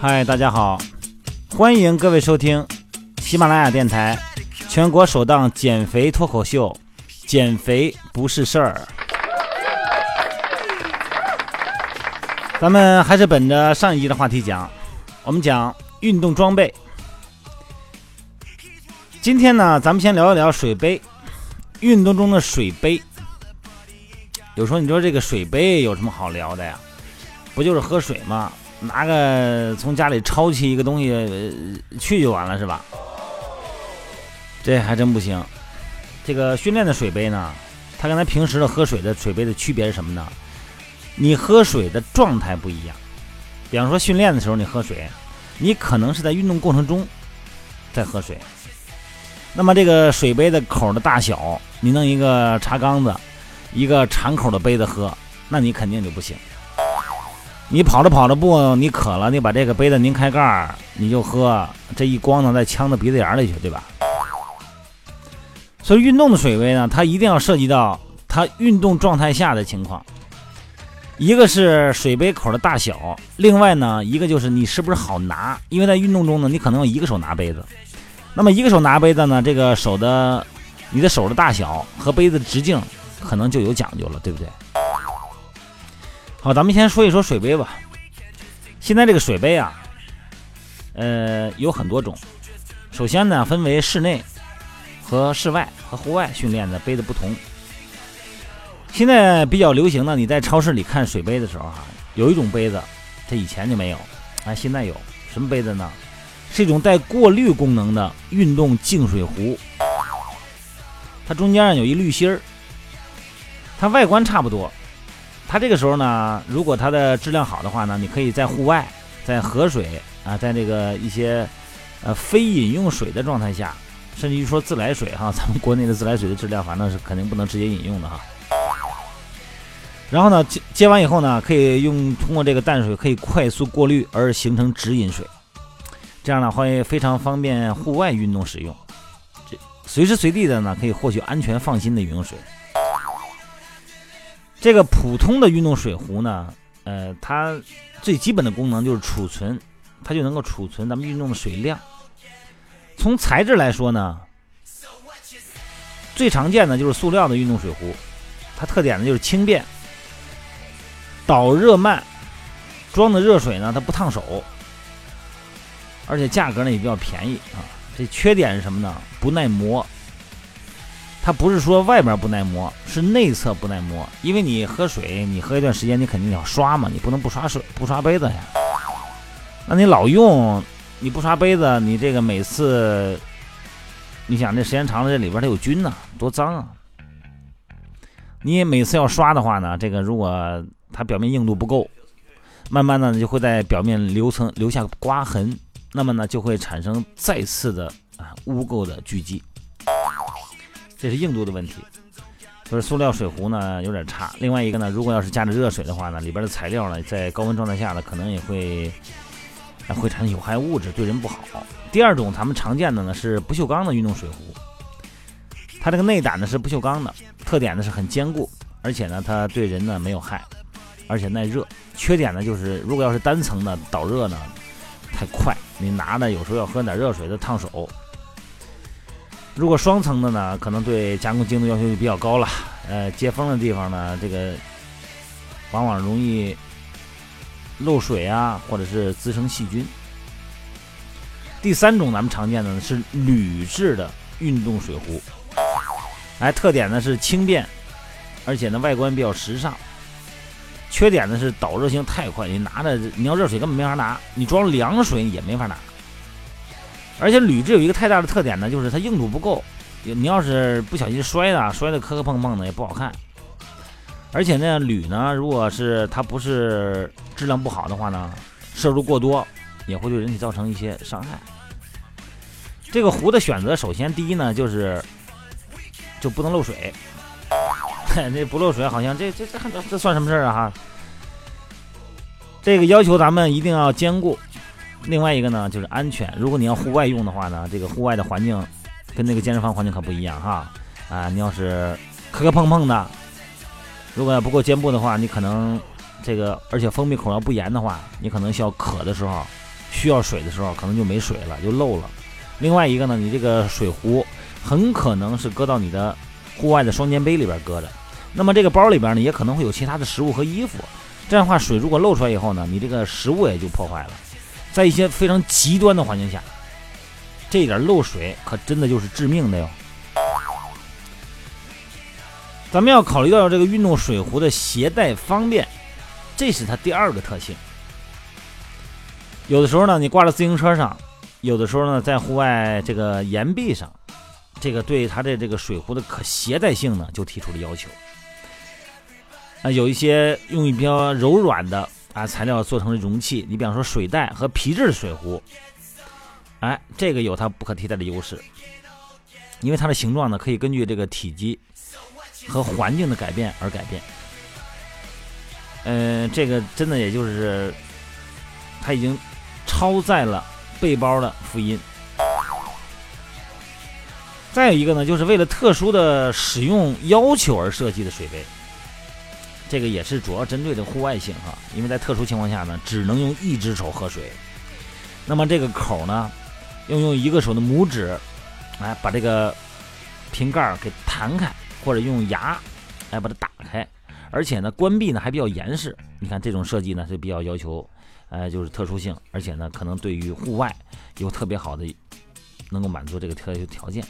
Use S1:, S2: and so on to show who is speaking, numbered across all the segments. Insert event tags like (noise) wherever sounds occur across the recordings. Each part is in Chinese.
S1: 嗨，大家好，欢迎各位收听喜马拉雅电台全国首档减肥脱口秀《减肥不是事儿》。咱们还是本着上一集的话题讲，我们讲运动装备。今天呢，咱们先聊一聊水杯，运动中的水杯。有时候你说这个水杯有什么好聊的呀？不就是喝水吗？拿个从家里抄起一个东西去就完了是吧？这还真不行。这个训练的水杯呢，它跟咱平时的喝水的水杯的区别是什么呢？你喝水的状态不一样。比方说训练的时候你喝水，你可能是在运动过程中在喝水。那么这个水杯的口的大小，你弄一个茶缸子，一个敞口的杯子喝，那你肯定就不行。你跑着跑着步，你渴了，你把这个杯子拧开盖儿，你就喝，这一咣呢，再呛到鼻子眼里去，对吧？所以运动的水杯呢，它一定要涉及到它运动状态下的情况。一个是水杯口的大小，另外呢，一个就是你是不是好拿，因为在运动中呢，你可能用一个手拿杯子，那么一个手拿杯子呢，这个手的你的手的大小和杯子的直径可能就有讲究了，对不对？好，咱们先说一说水杯吧。现在这个水杯啊，呃，有很多种。首先呢，分为室内和室外和户外训练的杯子不同。现在比较流行的，你在超市里看水杯的时候哈，有一种杯子，它以前就没有，啊，现在有什么杯子呢？是一种带过滤功能的运动净水壶。它中间有一滤芯儿，它外观差不多。它这个时候呢，如果它的质量好的话呢，你可以在户外，在河水啊，在这个一些呃非饮用水的状态下，甚至于说自来水哈，(laughs) 咱们国内的自来水的质量反正是肯定不能直接饮用的哈。然后呢，接接完以后呢，可以用通过这个淡水可以快速过滤而形成直饮水，这样呢会非常方便户外运动使用，这随时随地的呢可以获取安全放心的饮用水。这个普通的运动水壶呢，呃，它最基本的功能就是储存，它就能够储存咱们运动的水量。从材质来说呢，最常见的就是塑料的运动水壶，它特点呢就是轻便、导热慢，装的热水呢它不烫手，而且价格呢也比较便宜啊。这缺点是什么呢？不耐磨。它不是说外面不耐磨，是内侧不耐磨。因为你喝水，你喝一段时间，你肯定要刷嘛，你不能不刷水不刷杯子呀。那你老用，你不刷杯子，你这个每次，你想这时间长了，这里边它有菌呐，多脏啊！你每次要刷的话呢，这个如果它表面硬度不够，慢慢的就会在表面留层留下刮痕，那么呢就会产生再次的啊污垢的聚集。这是硬度的问题，就是塑料水壶呢有点差。另外一个呢，如果要是加着热水的话呢，里边的材料呢在高温状态下呢，可能也会会产生有害物质，对人不好。第二种咱们常见的呢是不锈钢的运动水壶，它这个内胆呢是不锈钢的，特点呢是很坚固，而且呢它对人呢没有害，而且耐热。缺点呢就是如果要是单层的导热呢太快，你拿的有时候要喝点热水的烫手。如果双层的呢，可能对加工精度要求就比较高了。呃，接缝的地方呢，这个往往容易漏水啊，或者是滋生细菌。第三种咱们常见的呢是铝制的运动水壶，哎，特点呢是轻便，而且呢外观比较时尚。缺点呢是导热性太快，你拿着你要热水根本没法拿，你装凉水也没法拿。而且铝制有一个太大的特点呢，就是它硬度不够，你要是不小心摔的，摔的磕磕碰碰的也不好看。而且呢，铝呢，如果是它不是质量不好的话呢，摄入过多也会对人体造成一些伤害。这个壶的选择，首先第一呢，就是就不能漏水。(laughs) 这不漏水，好像这这这这算什么事儿啊？哈，这个要求咱们一定要兼顾。另外一个呢，就是安全。如果你要户外用的话呢，这个户外的环境跟那个健身房环境可不一样哈。啊，你要是磕磕碰碰的，如果要不够坚固的话，你可能这个，而且封闭口要不严的话，你可能需要渴的时候需要水的时候可能就没水了，就漏了。另外一个呢，你这个水壶很可能是搁到你的户外的双肩背里边搁着，那么这个包里边呢也可能会有其他的食物和衣服，这样的话水如果漏出来以后呢，你这个食物也就破坏了。在一些非常极端的环境下，这点漏水可真的就是致命的哟。咱们要考虑到这个运动水壶的携带方便，这是它第二个特性。有的时候呢，你挂在自行车上；有的时候呢，在户外这个岩壁上，这个对它的这个水壶的可携带性呢，就提出了要求。啊，有一些用一比较柔软的啊材料做成的容器，你比方说水袋和皮质的水壶，哎，这个有它不可替代的优势，因为它的形状呢，可以根据这个体积。和环境的改变而改变，嗯，这个真的也就是，它已经超载了背包的福音。再有一个呢，就是为了特殊的使用要求而设计的水杯，这个也是主要针对的户外性哈，因为在特殊情况下呢，只能用一只手喝水。那么这个口呢，要用一个手的拇指，来把这个瓶盖给弹开。或者用牙来把它打开，而且呢，关闭呢还比较严实。你看这种设计呢是比较要求，呃，就是特殊性，而且呢，可能对于户外有特别好的，能够满足这个特条件。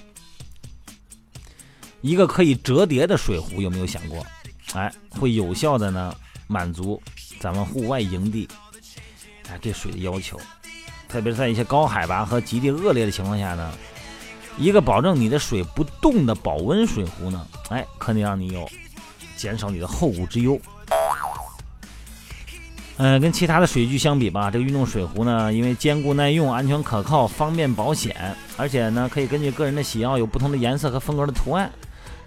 S1: 一个可以折叠的水壶，有没有想过？哎，会有效的呢满足咱们户外营地哎对水的要求，特别是在一些高海拔和极地恶劣的情况下呢。一个保证你的水不动的保温水壶呢，哎，可能让你有减少你的后顾之忧。嗯，跟其他的水具相比吧，这个运动水壶呢，因为坚固耐用、安全可靠、方便保险，而且呢，可以根据个人的喜好有不同的颜色和风格的图案，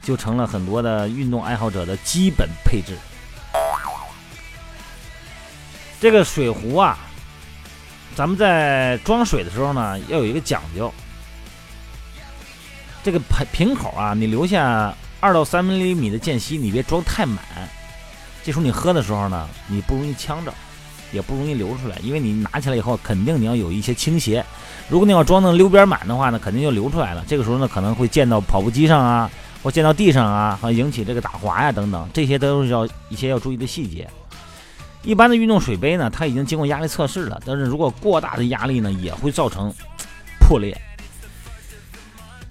S1: 就成了很多的运动爱好者的基本配置。这个水壶啊，咱们在装水的时候呢，要有一个讲究。这个瓶瓶口啊，你留下二到三厘米的间隙，你别装太满。这时候你喝的时候呢，你不容易呛着，也不容易流出来，因为你拿起来以后，肯定你要有一些倾斜。如果你要装的溜边满的话呢，肯定就流出来了。这个时候呢，可能会溅到跑步机上啊，或溅到地上啊，和引起这个打滑呀等等，这些都是要一些要注意的细节。一般的运动水杯呢，它已经经过压力测试了，但是如果过大的压力呢，也会造成破裂。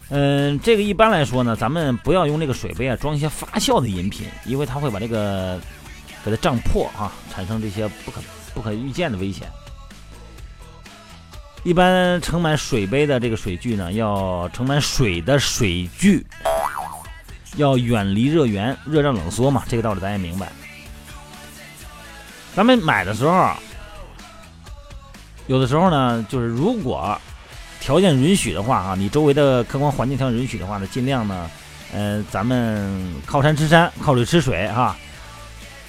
S1: 嗯，这个一般来说呢，咱们不要用这个水杯啊装一些发酵的饮品，因为它会把这个给它胀破啊，产生这些不可不可预见的危险。一般盛满水杯的这个水具呢，要盛满水的水具要远离热源，热胀冷缩嘛，这个道理咱也明白。咱们买的时候，有的时候呢，就是如果。条件允许的话啊，你周围的客观环境条件允许的话呢，尽量呢，呃，咱们靠山吃山，靠水吃水哈，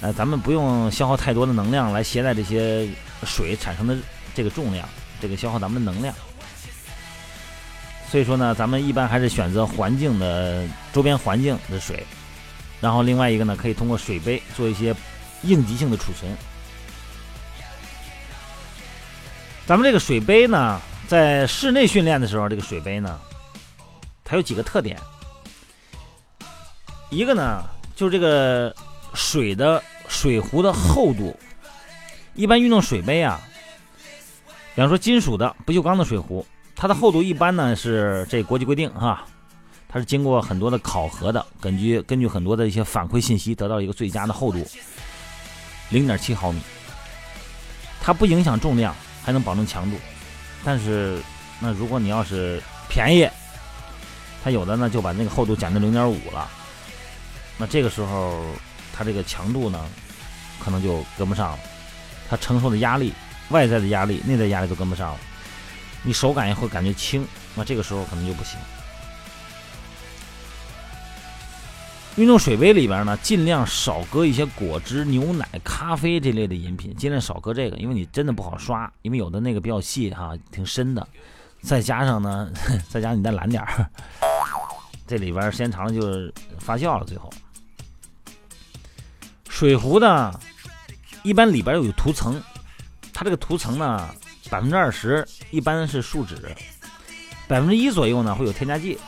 S1: 呃，咱们不用消耗太多的能量来携带这些水产生的这个重量，这个消耗咱们的能量。所以说呢，咱们一般还是选择环境的周边环境的水，然后另外一个呢，可以通过水杯做一些应急性的储存。咱们这个水杯呢。在室内训练的时候，这个水杯呢，它有几个特点。一个呢，就是这个水的水壶的厚度。一般运动水杯啊，比方说金属的不锈钢的水壶，它的厚度一般呢是这国际规定哈，它是经过很多的考核的，根据根据很多的一些反馈信息，得到一个最佳的厚度，零点七毫米。它不影响重量，还能保证强度。但是，那如果你要是便宜，它有的呢就把那个厚度减到零点五了，那这个时候它这个强度呢，可能就跟不上了，它承受的压力、外在的压力、内在压力都跟不上了，你手感也会感觉轻，那这个时候可能就不行。运动水杯里边呢，尽量少搁一些果汁、牛奶、咖啡这类的饮品，尽量少搁这个，因为你真的不好刷，因为有的那个比较细哈，挺深的，再加上呢，(laughs) 再加上你再懒点儿，这里边时间长了就发酵了。最后，水壶呢，一般里边有涂层，它这个涂层呢，百分之二十一般是树脂，百分之一左右呢会有添加剂。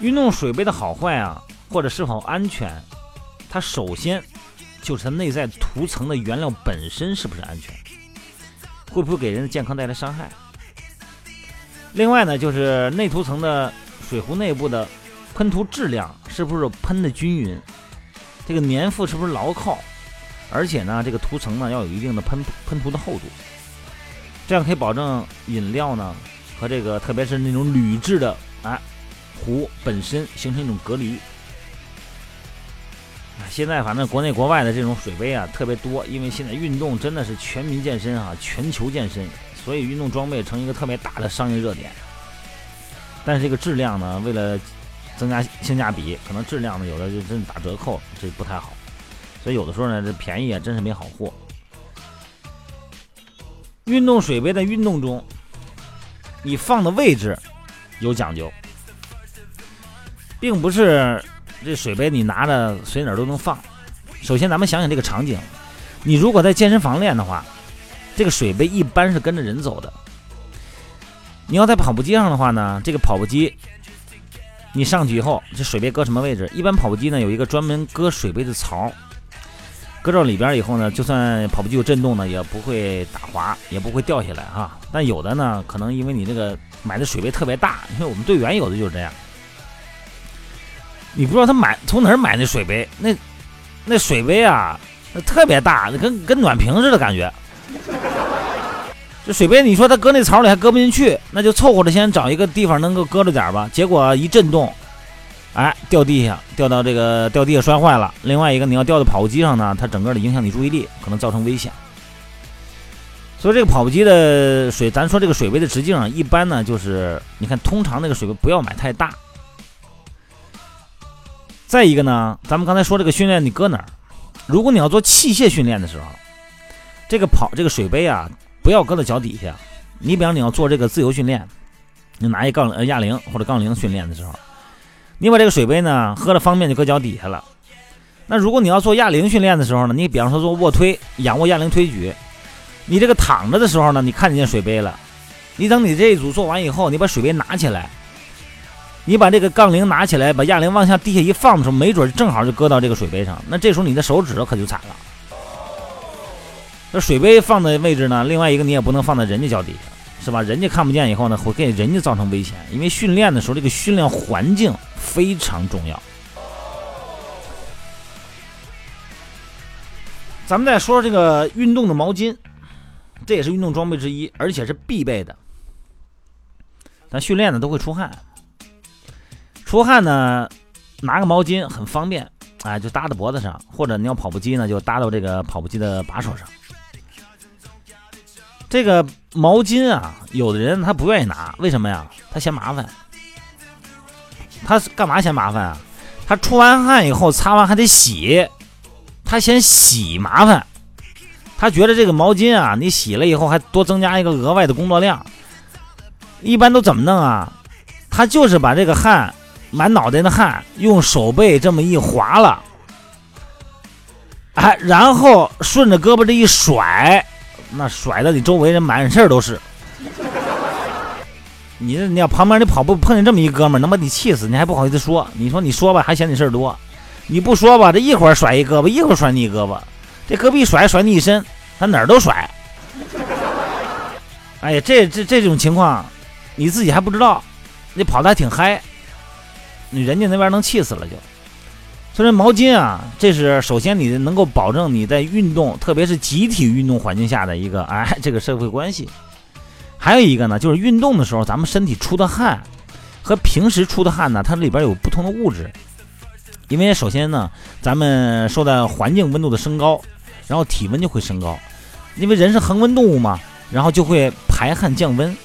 S1: 运动水杯的好坏啊，或者是否安全，它首先就是它内在涂层的原料本身是不是安全，会不会给人的健康带来伤害。另外呢，就是内涂层的水壶内部的喷涂质量是不是喷的均匀，这个粘附是不是牢靠，而且呢，这个涂层呢要有一定的喷喷涂的厚度，这样可以保证饮料呢和这个特别是那种铝制的啊壶本身形成一种隔离。现在反正国内国外的这种水杯啊特别多，因为现在运动真的是全民健身啊，全球健身。所以运动装备成一个特别大的商业热点，但是这个质量呢，为了增加性价比，可能质量呢有的就真打折扣，这不太好。所以有的时候呢，这便宜啊，真是没好货。运动水杯在运动中，你放的位置有讲究，并不是这水杯你拿着随哪儿都能放。首先，咱们想想这个场景，你如果在健身房练的话。这个水杯一般是跟着人走的。你要在跑步机上的话呢，这个跑步机你上去以后，这水杯搁什么位置？一般跑步机呢有一个专门搁水杯的槽，搁到里边以后呢，就算跑步机有震动呢，也不会打滑，也不会掉下来哈。但有的呢，可能因为你这个买的水杯特别大，因为我们队员有的就是这样，你不知道他买从哪儿买那水杯，那那水杯啊，那特别大，跟跟暖瓶似的感觉。这水杯，你说它搁那槽里还搁不进去，那就凑合着先找一个地方能够搁着点吧。结果一震动，哎，掉地下，掉到这个掉地下摔坏了。另外一个，你要掉到跑步机上呢，它整个的影响你注意力，可能造成危险。所以这个跑步机的水，咱说这个水杯的直径啊，一般呢就是，你看，通常那个水杯不要买太大。再一个呢，咱们刚才说这个训练你搁哪儿？如果你要做器械训练的时候，这个跑这个水杯啊。不要搁在脚底下。你比方你要做这个自由训练，你拿一杠呃哑铃或者杠铃训练的时候，你把这个水杯呢喝了方便就搁脚底下了。那如果你要做哑铃训练的时候呢，你比方说做卧推、仰卧哑铃推举，你这个躺着的时候呢，你看见水杯了。你等你这一组做完以后，你把水杯拿起来，你把这个杠铃拿起来，把哑铃往下地下一放的时候，没准正好就搁到这个水杯上。那这时候你的手指可就惨了。这水杯放的位置呢？另外一个你也不能放在人家脚底下，是吧？人家看不见以后呢，会给人家造成危险。因为训练的时候，这个训练环境非常重要。咱们再说这个运动的毛巾，这也是运动装备之一，而且是必备的。咱训练呢都会出汗，出汗呢拿个毛巾很方便，哎，就搭在脖子上，或者你要跑步机呢，就搭到这个跑步机的把手上。这个毛巾啊，有的人他不愿意拿，为什么呀？他嫌麻烦。他干嘛嫌麻烦啊？他出完汗以后擦完还得洗，他嫌洗麻烦。他觉得这个毛巾啊，你洗了以后还多增加一个额外的工作量。一般都怎么弄啊？他就是把这个汗，满脑袋的汗，用手背这么一划了，哎，然后顺着胳膊这一甩。那甩的你周围人满身都是，你这你要旁边你跑步碰见这么一哥们，能把你气死，你还不好意思说？你说你说吧，还嫌你事儿多；你不说吧，这一会儿甩一胳膊，一会儿甩你一胳膊，这胳膊一甩甩你一身，他哪儿都甩。哎呀，这这这种情况，你自己还不知道，你跑的还挺嗨，你人家那边能气死了就。所以毛巾啊，这是首先你能够保证你在运动，特别是集体运动环境下的一个 (laughs) 哎这个社会关系。还有一个呢，就是运动的时候，咱们身体出的汗和平时出的汗呢，它里边有不同的物质。因为首先呢，咱们受到环境温度的升高，然后体温就会升高。因为人是恒温动物嘛，然后就会排汗降温。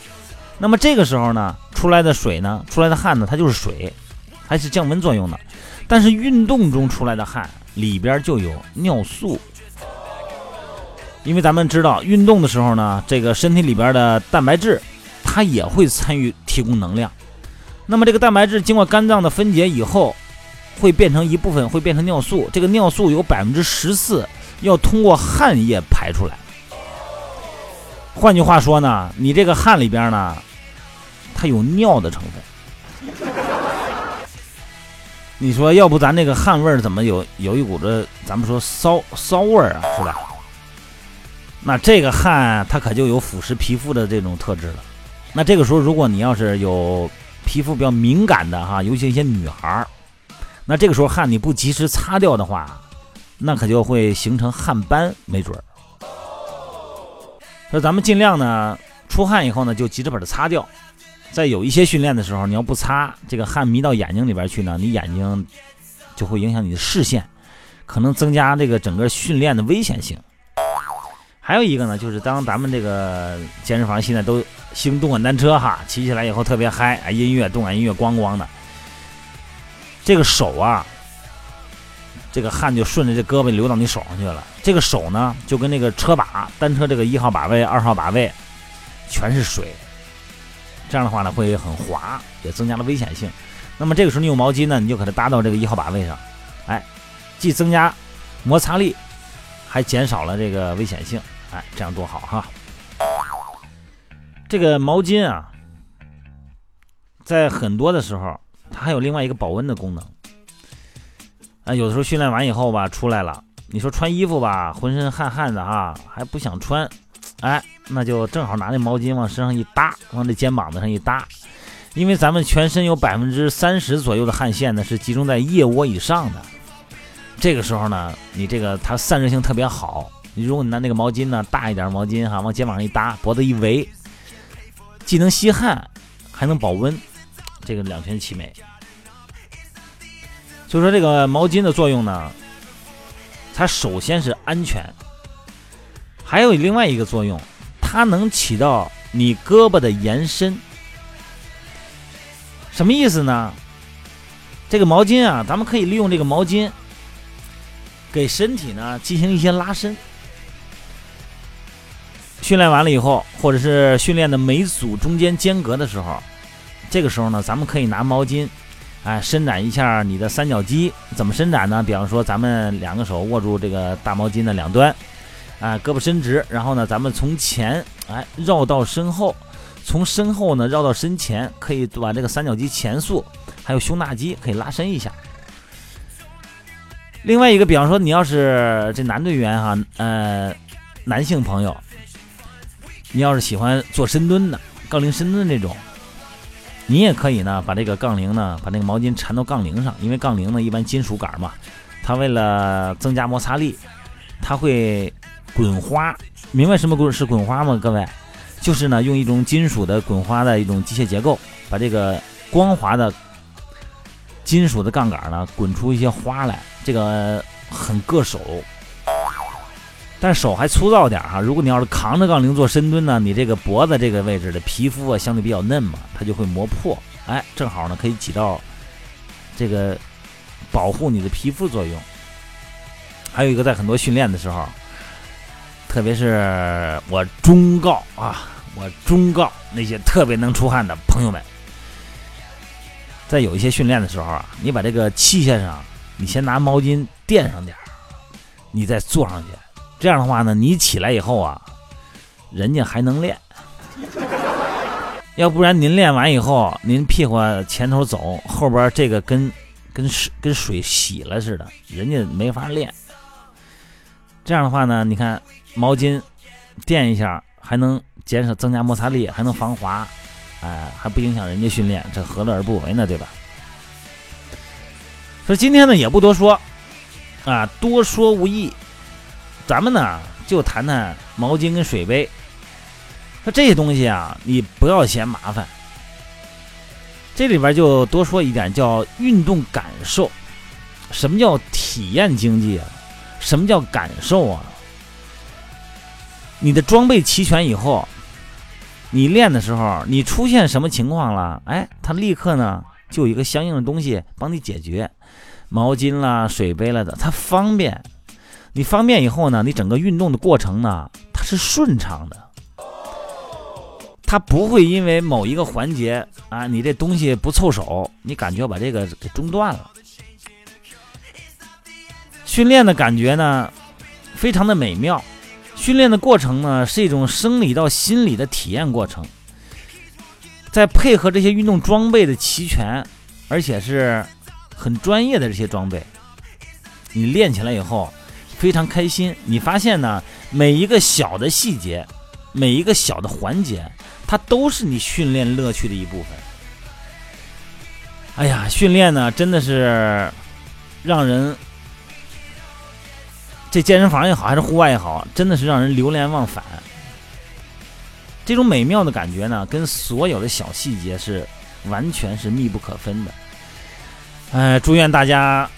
S1: 那么这个时候呢，出来的水呢，出来的汗呢，它就是水，还是降温作用的。但是运动中出来的汗里边就有尿素，因为咱们知道运动的时候呢，这个身体里边的蛋白质，它也会参与提供能量。那么这个蛋白质经过肝脏的分解以后，会变成一部分，会变成尿素。这个尿素有百分之十四要通过汗液排出来。换句话说呢，你这个汗里边呢，它有尿的成分。你说，要不咱这个汗味儿怎么有有一股子咱们说骚骚味儿啊，是吧？那这个汗它可就有腐蚀皮肤的这种特质了。那这个时候，如果你要是有皮肤比较敏感的哈，尤其一些女孩儿，那这个时候汗你不及时擦掉的话，那可就会形成汗斑，没准儿。所以咱们尽量呢，出汗以后呢，就急着把它擦掉。在有一些训练的时候，你要不擦，这个汗迷到眼睛里边去呢，你眼睛就会影响你的视线，可能增加这个整个训练的危险性。还有一个呢，就是当咱们这个健身房现在都兴动感单车哈，骑起来以后特别嗨，啊，音乐动感音乐咣咣的，这个手啊，这个汗就顺着这胳膊流到你手上去了。这个手呢，就跟那个车把单车这个一号把位、二号把位，全是水。这样的话呢，会很滑，也增加了危险性。那么这个时候你用毛巾呢，你就给它搭到这个一号把位上，哎，既增加摩擦力，还减少了这个危险性，哎，这样多好哈！这个毛巾啊，在很多的时候，它还有另外一个保温的功能。啊，有的时候训练完以后吧，出来了，你说穿衣服吧，浑身汗汗的啊，还不想穿。哎，那就正好拿那毛巾往身上一搭，往这肩膀子上一搭，因为咱们全身有百分之三十左右的汗腺呢是集中在腋窝以上的。这个时候呢，你这个它散热性特别好。你如果你拿那个毛巾呢，大一点毛巾哈，往肩膀上一搭，脖子一围，既能吸汗，还能保温，这个两全其美。所以说这个毛巾的作用呢，它首先是安全。还有另外一个作用，它能起到你胳膊的延伸。什么意思呢？这个毛巾啊，咱们可以利用这个毛巾，给身体呢进行一些拉伸。训练完了以后，或者是训练的每组中间间隔的时候，这个时候呢，咱们可以拿毛巾，哎，伸展一下你的三角肌。怎么伸展呢？比方说，咱们两个手握住这个大毛巾的两端。啊，胳膊伸直，然后呢，咱们从前哎绕到身后，从身后呢绕到身前，可以把这个三角肌前束，还有胸大肌可以拉伸一下。另外一个，比方说你要是这男队员哈，呃，男性朋友，你要是喜欢做深蹲的，杠铃深蹲这种，你也可以呢把这个杠铃呢，把那个毛巾缠到杠铃上，因为杠铃呢一般金属杆嘛，它为了增加摩擦力，它会。滚花，明白什么滚是滚花吗？各位，就是呢，用一种金属的滚花的一种机械结构，把这个光滑的金属的杠杆呢滚出一些花来，这个很硌手，但手还粗糙点哈。如果你要是扛着杠铃做深蹲呢，你这个脖子这个位置的皮肤啊相对比较嫩嘛，它就会磨破，哎，正好呢可以起到这个保护你的皮肤作用。还有一个，在很多训练的时候。特别是我忠告啊，我忠告那些特别能出汗的朋友们，在有一些训练的时候啊，你把这个器械上，你先拿毛巾垫上点儿，你再坐上去。这样的话呢，你起来以后啊，人家还能练。要不然您练完以后，您屁股前头走，后边这个跟跟水跟水洗了似的，人家没法练。这样的话呢，你看。毛巾垫一下，还能减少增加摩擦力，还能防滑，哎，还不影响人家训练，这何乐而不为呢？对吧？说今天呢也不多说，啊，多说无益，咱们呢就谈谈毛巾跟水杯。说这些东西啊，你不要嫌麻烦。这里边就多说一点，叫运动感受。什么叫体验经济啊？什么叫感受啊？你的装备齐全以后，你练的时候，你出现什么情况了？哎，它立刻呢就有一个相应的东西帮你解决，毛巾啦、水杯了的，它方便。你方便以后呢，你整个运动的过程呢，它是顺畅的，它不会因为某一个环节啊，你这东西不凑手，你感觉把这个给中断了。训练的感觉呢，非常的美妙。训练的过程呢，是一种生理到心理的体验过程。再配合这些运动装备的齐全，而且是很专业的这些装备，你练起来以后非常开心。你发现呢，每一个小的细节，每一个小的环节，它都是你训练乐趣的一部分。哎呀，训练呢，真的是让人。这健身房也好，还是户外也好，真的是让人流连忘返。这种美妙的感觉呢，跟所有的小细节是完全是密不可分的。哎，祝愿大家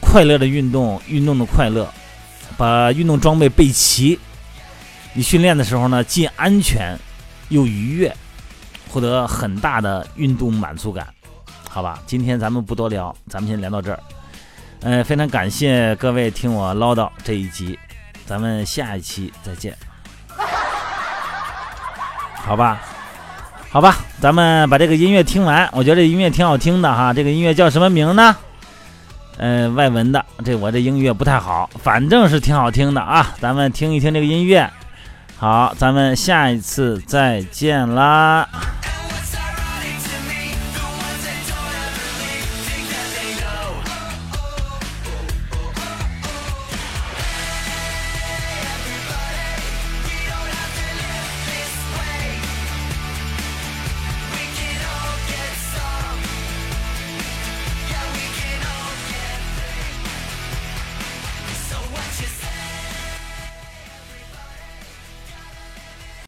S1: 快乐的运动，运动的快乐，把运动装备备齐。你训练的时候呢，既安全又愉悦，获得很大的运动满足感。好吧，今天咱们不多聊，咱们先聊到这儿。呃，非常感谢各位听我唠叨这一集，咱们下一期再见，好吧，好吧，咱们把这个音乐听完，我觉得这音乐挺好听的哈，这个音乐叫什么名呢？呃，外文的，这我这音乐不太好，反正是挺好听的啊，咱们听一听这个音乐，好，咱们下一次再见啦。